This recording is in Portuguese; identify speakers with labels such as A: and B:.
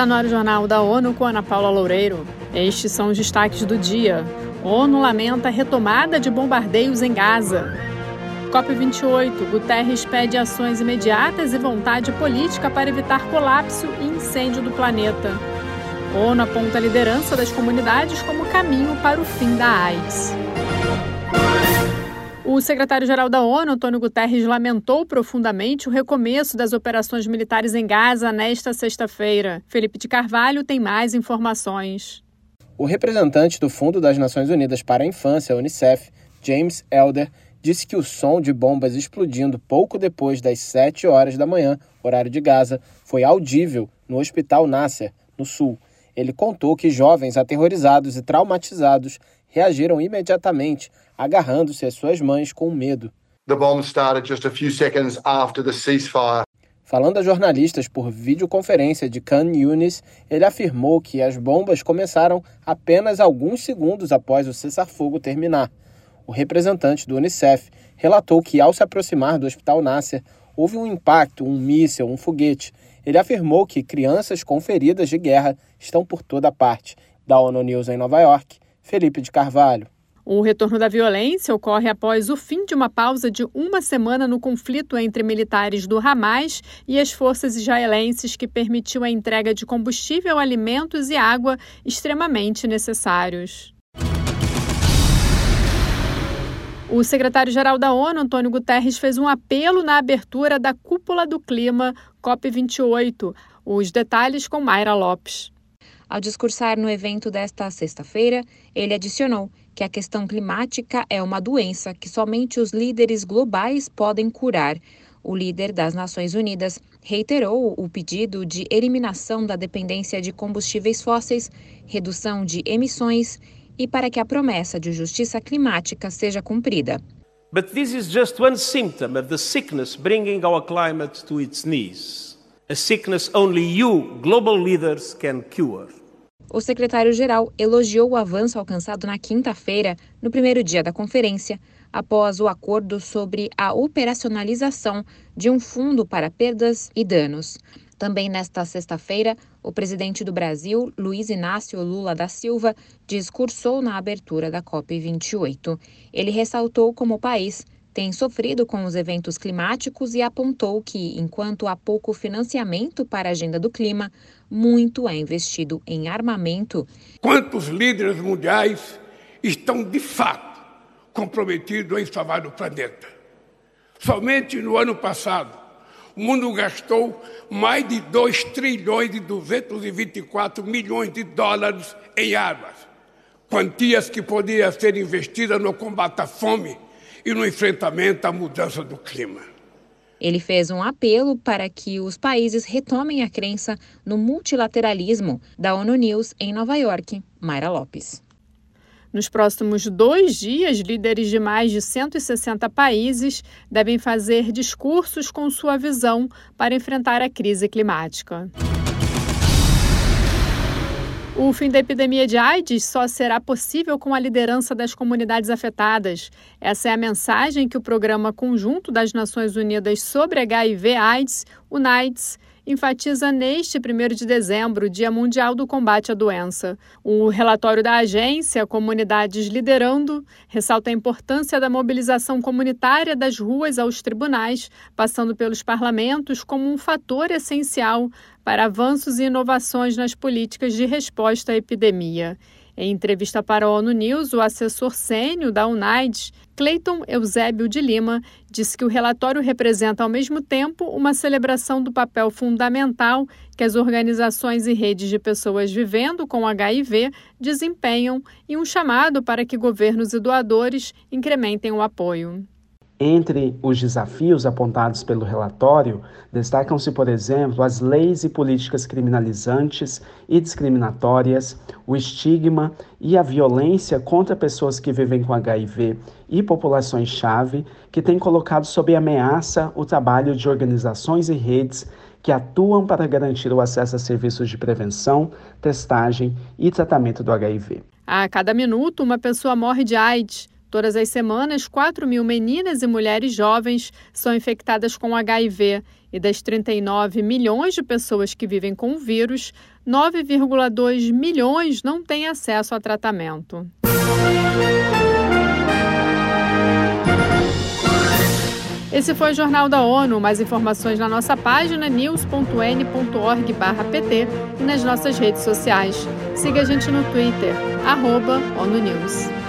A: Está no ar o Jornal da ONU com Ana Paula Loureiro. Estes são os destaques do dia. ONU lamenta retomada de bombardeios em Gaza. COP28. Guterres pede ações imediatas e vontade política para evitar colapso e incêndio do planeta. ONU aponta a liderança das comunidades como caminho para o fim da AIDS. O secretário-geral da ONU, Antônio Guterres, lamentou profundamente o recomeço das operações militares em Gaza nesta sexta-feira. Felipe de Carvalho tem mais informações.
B: O representante do Fundo das Nações Unidas para a Infância, Unicef, James Elder, disse que o som de bombas explodindo pouco depois das 7 horas da manhã, horário de Gaza, foi audível no Hospital Nasser, no sul. Ele contou que jovens aterrorizados e traumatizados reagiram imediatamente, agarrando-se às suas mães com medo.
C: The bomb started just a few seconds after the ceasefire.
B: Falando a jornalistas por videoconferência de Khan Yunis, ele afirmou que as bombas começaram apenas alguns segundos após o cessar-fogo terminar. O representante do Unicef relatou que, ao se aproximar do Hospital Nasser, houve um impacto, um míssil, um foguete. Ele afirmou que crianças com feridas de guerra estão por toda parte. Da ONU News em Nova York, Felipe de Carvalho.
A: O retorno da violência ocorre após o fim de uma pausa de uma semana no conflito entre militares do Hamas e as forças israelenses, que permitiu a entrega de combustível, alimentos e água extremamente necessários. O secretário-geral da ONU, Antônio Guterres, fez um apelo na abertura da Cúpula do Clima, COP28. Os detalhes com Mayra Lopes.
D: Ao discursar no evento desta sexta-feira, ele adicionou que a questão climática é uma doença que somente os líderes globais podem curar. O líder das Nações Unidas reiterou o pedido de eliminação da dependência de combustíveis fósseis, redução de emissões e para que a promessa de justiça climática seja cumprida.
E: But this is just one symptom of the sickness bringing our climate to its knees. A sickness only you, global leaders, can cure.
D: O secretário-geral elogiou o avanço alcançado na quinta-feira, no primeiro dia da conferência, após o acordo sobre a operacionalização de um fundo para perdas e danos. Também nesta sexta-feira, o presidente do Brasil, Luiz Inácio Lula da Silva, discursou na abertura da COP28. Ele ressaltou como o país tem sofrido com os eventos climáticos e apontou que, enquanto há pouco financiamento para a agenda do clima, muito é investido em armamento.
F: Quantos líderes mundiais estão de fato comprometidos em salvar o planeta? Somente no ano passado, o mundo gastou mais de 2 trilhões e 224 milhões de dólares em armas, quantias que poderiam ser investidas no combate à fome e no enfrentamento à mudança do clima.
D: Ele fez um apelo para que os países retomem a crença no multilateralismo da ONU News em Nova York. Mayra Lopes.
A: Nos próximos dois dias, líderes de mais de 160 países devem fazer discursos com sua visão para enfrentar a crise climática. O fim da epidemia de AIDS só será possível com a liderança das comunidades afetadas. Essa é a mensagem que o Programa Conjunto das Nações Unidas sobre HIV/AIDS, UNAIDS, enfatiza neste 1 de dezembro, Dia Mundial do Combate à Doença. O relatório da agência Comunidades Liderando ressalta a importância da mobilização comunitária das ruas aos tribunais, passando pelos parlamentos, como um fator essencial para avanços e inovações nas políticas de resposta à epidemia. Em entrevista para a ONU News, o assessor sênior da UNAIDS, Cleiton Eusébio de Lima, disse que o relatório representa ao mesmo tempo uma celebração do papel fundamental que as organizações e redes de pessoas vivendo com HIV desempenham e um chamado para que governos e doadores incrementem o apoio.
G: Entre os desafios apontados pelo relatório, destacam-se, por exemplo, as leis e políticas criminalizantes e discriminatórias, o estigma e a violência contra pessoas que vivem com HIV e populações-chave, que têm colocado sob ameaça o trabalho de organizações e redes que atuam para garantir o acesso a serviços de prevenção, testagem e tratamento do HIV.
A: A cada minuto, uma pessoa morre de AIDS Todas as semanas, 4 mil meninas e mulheres jovens são infectadas com HIV e das 39 milhões de pessoas que vivem com o vírus, 9,2 milhões não têm acesso a tratamento. Esse foi o Jornal da ONU. Mais informações na nossa página news.n.org/pt e nas nossas redes sociais. Siga a gente no Twitter, arroba ONU News.